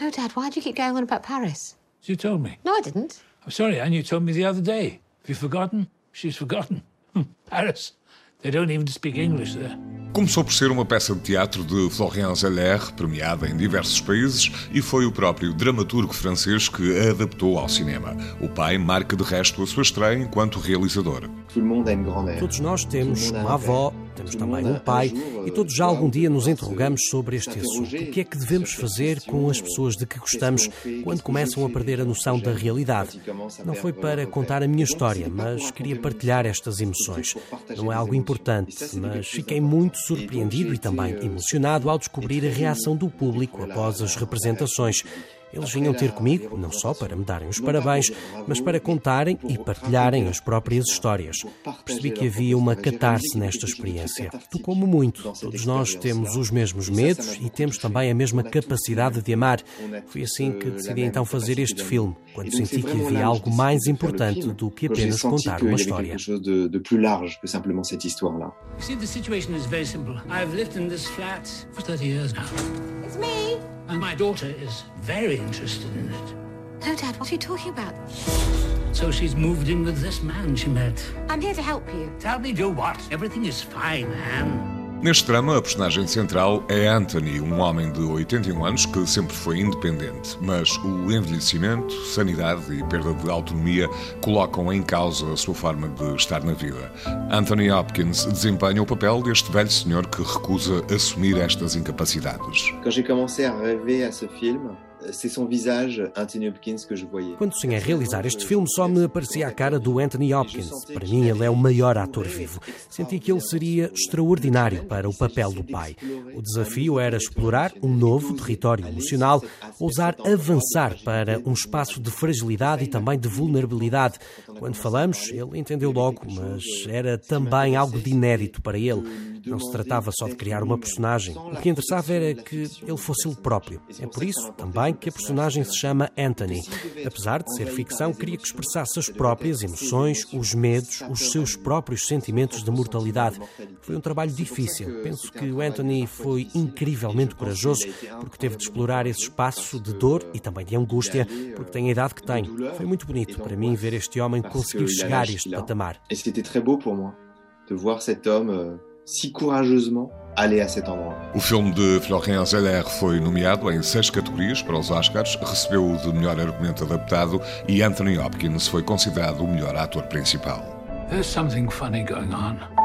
No, Dad, why do you keep going on about Paris? You told me. No, I didn't. I'm sorry, Anne, you told me the other day. Have you forgotten? She's forgotten. Paris. They don't even speak English there. Começou por ser uma peça de teatro de Florian Zeller, premiada em diversos países, e foi o próprio dramaturgo francês que a adaptou ao cinema. O pai marca de resto a sua estreia enquanto realizador. Todos nós temos uma avó, temos também um pai, e todos já algum dia nos interrogamos sobre este assunto. O que é que devemos fazer com as pessoas de que gostamos quando começam a perder a noção da realidade? Não foi para contar a minha história, mas queria partilhar estas emoções. Não é algo importante, mas fiquei muito surpreendido e também emocionado ao descobrir a reação do público após as representações. Eles vinham ter comigo, não só para me darem os parabéns, mas para contarem e partilharem as próprias histórias. Percebi que havia uma catarse nesta experiência. Tocou-me muito. Todos nós temos os mesmos medos e temos também a mesma capacidade de amar. Foi assim que decidi então fazer este filme, quando senti que havia algo mais importante do que apenas contar uma história. You see, the situation is very simple. I've lived in this flat for 30 years now. It's me. And my daughter is very interested in it. No, Dad, what are you talking about? So she's moved in with this man she met. I'm here to help you. Tell me, do what? Everything is fine, Anne. Neste drama, a personagem central é Anthony, um homem de 81 anos que sempre foi independente, mas o envelhecimento, sanidade e perda de autonomia colocam em causa a sua forma de estar na vida. Anthony Hopkins desempenha o papel deste velho senhor que recusa assumir estas incapacidades. Quand j'ai commencé à rêver à ce film, c'est son visage, Anthony Hopkins, que je voyais. Quando sonhei realizar este filme, só me aparecia a cara do Anthony Hopkins. Para mim, ele é o maior ator vivo. Senti que ele seria extraordinário para o papel do pai. O desafio era explorar um novo território emocional, ousar avançar para um espaço de fragilidade e também de vulnerabilidade. Quando falamos, ele entendeu logo, mas era também algo de inédito para ele. Não se tratava só de criar uma personagem. O que interessava era que ele fosse ele próprio. É por isso, também, que a personagem se chama Anthony. Apesar de ser ficção, queria que expressasse as próprias emoções, os medos, os seus próprios sentimentos de mortalidade. Foi um trabalho difícil. Penso que o Anthony foi incrivelmente corajoso porque teve de explorar esse espaço de dor e também de angústia, porque tem a idade que tem. Foi muito bonito para mim ver este homem conseguir chegar a este patamar. Et c'était très beau pour moi de voir cet homme euh, si courageusement aller à cet endroit. O filme de Florian Zeller foi nomeado em seis categorias para os Oscars, recebeu o de melhor argumento adaptado e Anthony Hopkins foi considerado o melhor ator principal. There's something funny going on.